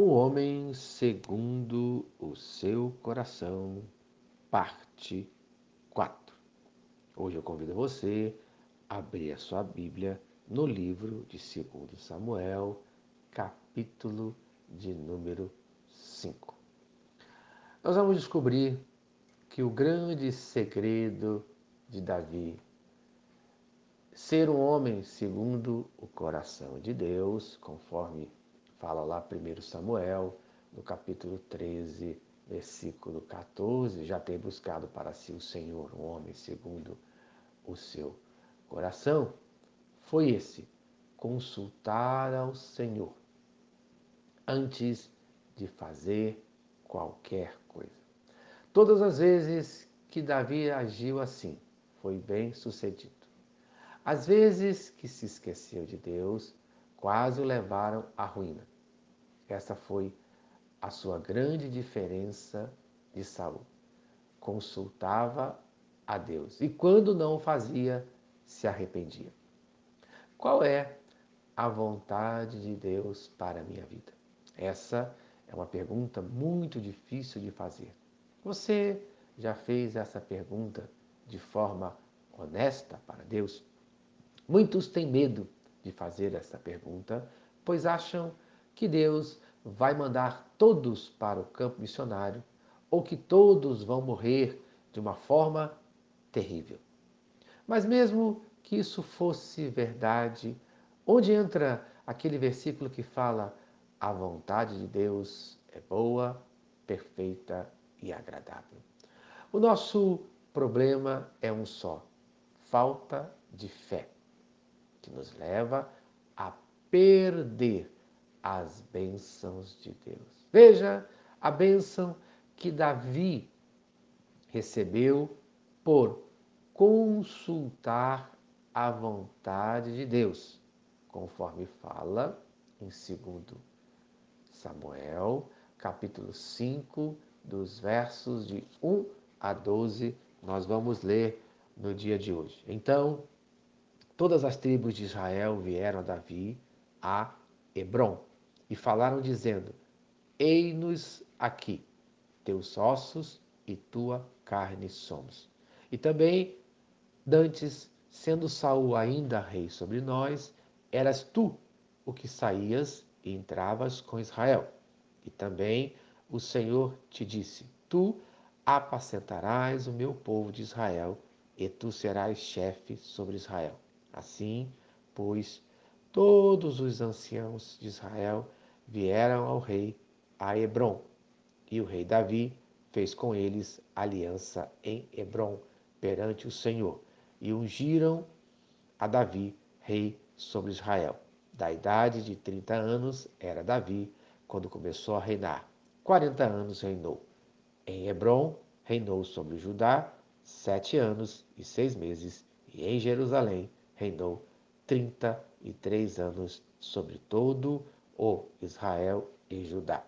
Um homem segundo o seu coração, parte 4. Hoje eu convido você a abrir a sua Bíblia no livro de 2 Samuel, capítulo de número 5. Nós vamos descobrir que o grande segredo de Davi ser um homem segundo o coração de Deus, conforme fala lá 1 Samuel, no capítulo 13, versículo 14, já tem buscado para si o Senhor, um homem segundo o seu coração, foi esse: consultar ao Senhor antes de fazer qualquer coisa. Todas as vezes que Davi agiu assim, foi bem sucedido. Às vezes que se esqueceu de Deus, quase o levaram à ruína. Essa foi a sua grande diferença de Saul. Consultava a Deus e quando não o fazia, se arrependia. Qual é a vontade de Deus para a minha vida? Essa é uma pergunta muito difícil de fazer. Você já fez essa pergunta de forma honesta para Deus? Muitos têm medo de fazer essa pergunta, pois acham que Deus vai mandar todos para o campo missionário ou que todos vão morrer de uma forma terrível. Mas mesmo que isso fosse verdade, onde entra aquele versículo que fala: a vontade de Deus é boa, perfeita e agradável. O nosso problema é um só: falta de fé que nos leva a perder as bênçãos de Deus. Veja a bênção que Davi recebeu por consultar a vontade de Deus, conforme fala em 2 Samuel, capítulo 5, dos versos de 1 a 12, nós vamos ler no dia de hoje. Então, todas as tribos de Israel vieram a Davi a Hebron e falaram dizendo: Ei-nos aqui, teus ossos e tua carne somos. E também dantes, sendo Saul ainda rei sobre nós, eras tu o que saías e entravas com Israel. E também o Senhor te disse: Tu apacentarás o meu povo de Israel, e tu serás chefe sobre Israel. Assim, pois, todos os anciãos de Israel vieram ao rei a Hebron, e o rei Davi fez com eles aliança em Hebron perante o Senhor, e ungiram a Davi rei sobre Israel. Da idade de 30 anos era Davi quando começou a reinar. 40 anos reinou. Em Hebron reinou sobre Judá sete anos e seis meses, e em Jerusalém reinou trinta e três anos sobre todo o Israel e Judá.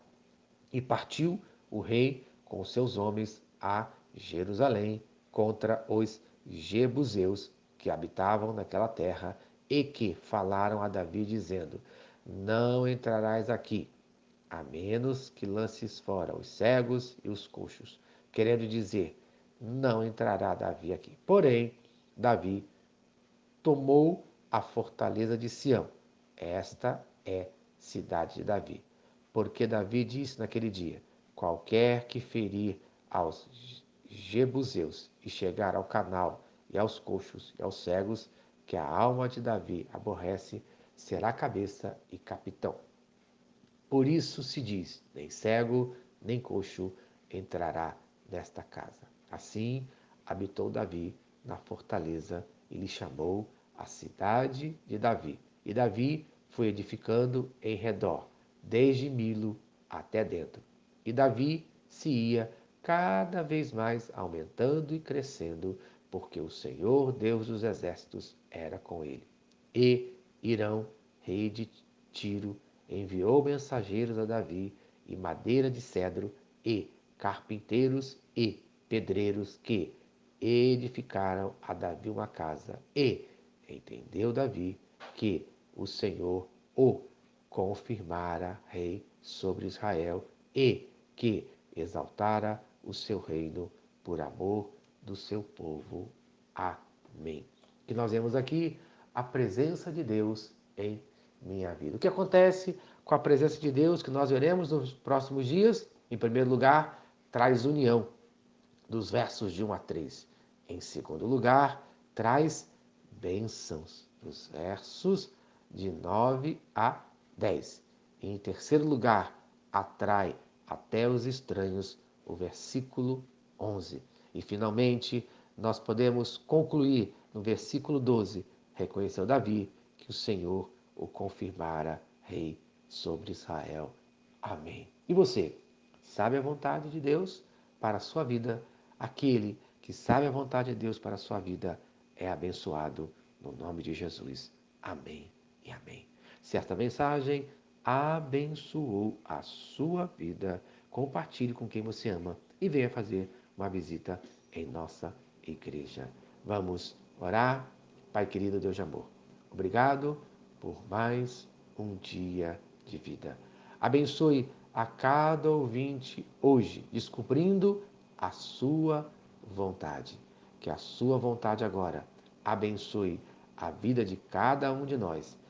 E partiu o rei com seus homens a Jerusalém contra os Jebuseus que habitavam naquela terra e que falaram a Davi dizendo: Não entrarás aqui, a menos que lances fora os cegos e os coxos, querendo dizer: Não entrará Davi aqui. Porém, Davi tomou a fortaleza de Sião. Esta é cidade de Davi. Porque Davi disse naquele dia: Qualquer que ferir aos Jebuseus e chegar ao canal e aos coxos e aos cegos, que a alma de Davi aborrece, será cabeça e capitão. Por isso se diz: nem cego, nem coxo entrará nesta casa. Assim habitou Davi na fortaleza e lhe chamou a cidade de Davi. E Davi foi edificando em redor, desde Milo até dentro. E Davi se ia cada vez mais aumentando e crescendo, porque o Senhor, Deus dos exércitos, era com ele. E Irão, rei de Tiro, enviou mensageiros a Davi e madeira de cedro e carpinteiros e pedreiros que edificaram a Davi uma casa. E entendeu Davi que o Senhor o confirmara rei sobre Israel e que exaltara o seu reino por amor do seu povo. Amém. Que nós vemos aqui a presença de Deus em minha vida. O que acontece com a presença de Deus que nós veremos nos próximos dias? Em primeiro lugar, traz união, dos versos de 1 a 3. Em segundo lugar, traz bênçãos, dos versos de 9 a 10. E em terceiro lugar, atrai até os estranhos, o versículo 11. E finalmente, nós podemos concluir no versículo 12: reconheceu Davi que o Senhor o confirmara rei sobre Israel. Amém. E você, sabe a vontade de Deus para a sua vida? Aquele que sabe a vontade de Deus para a sua vida é abençoado no nome de Jesus. Amém e amém. Se esta mensagem abençoou a sua vida, compartilhe com quem você ama e venha fazer uma visita em nossa igreja. Vamos orar? Pai querido Deus de amor, obrigado por mais um dia de vida. Abençoe a cada ouvinte hoje, descobrindo a sua vontade. Que a sua vontade agora abençoe a vida de cada um de nós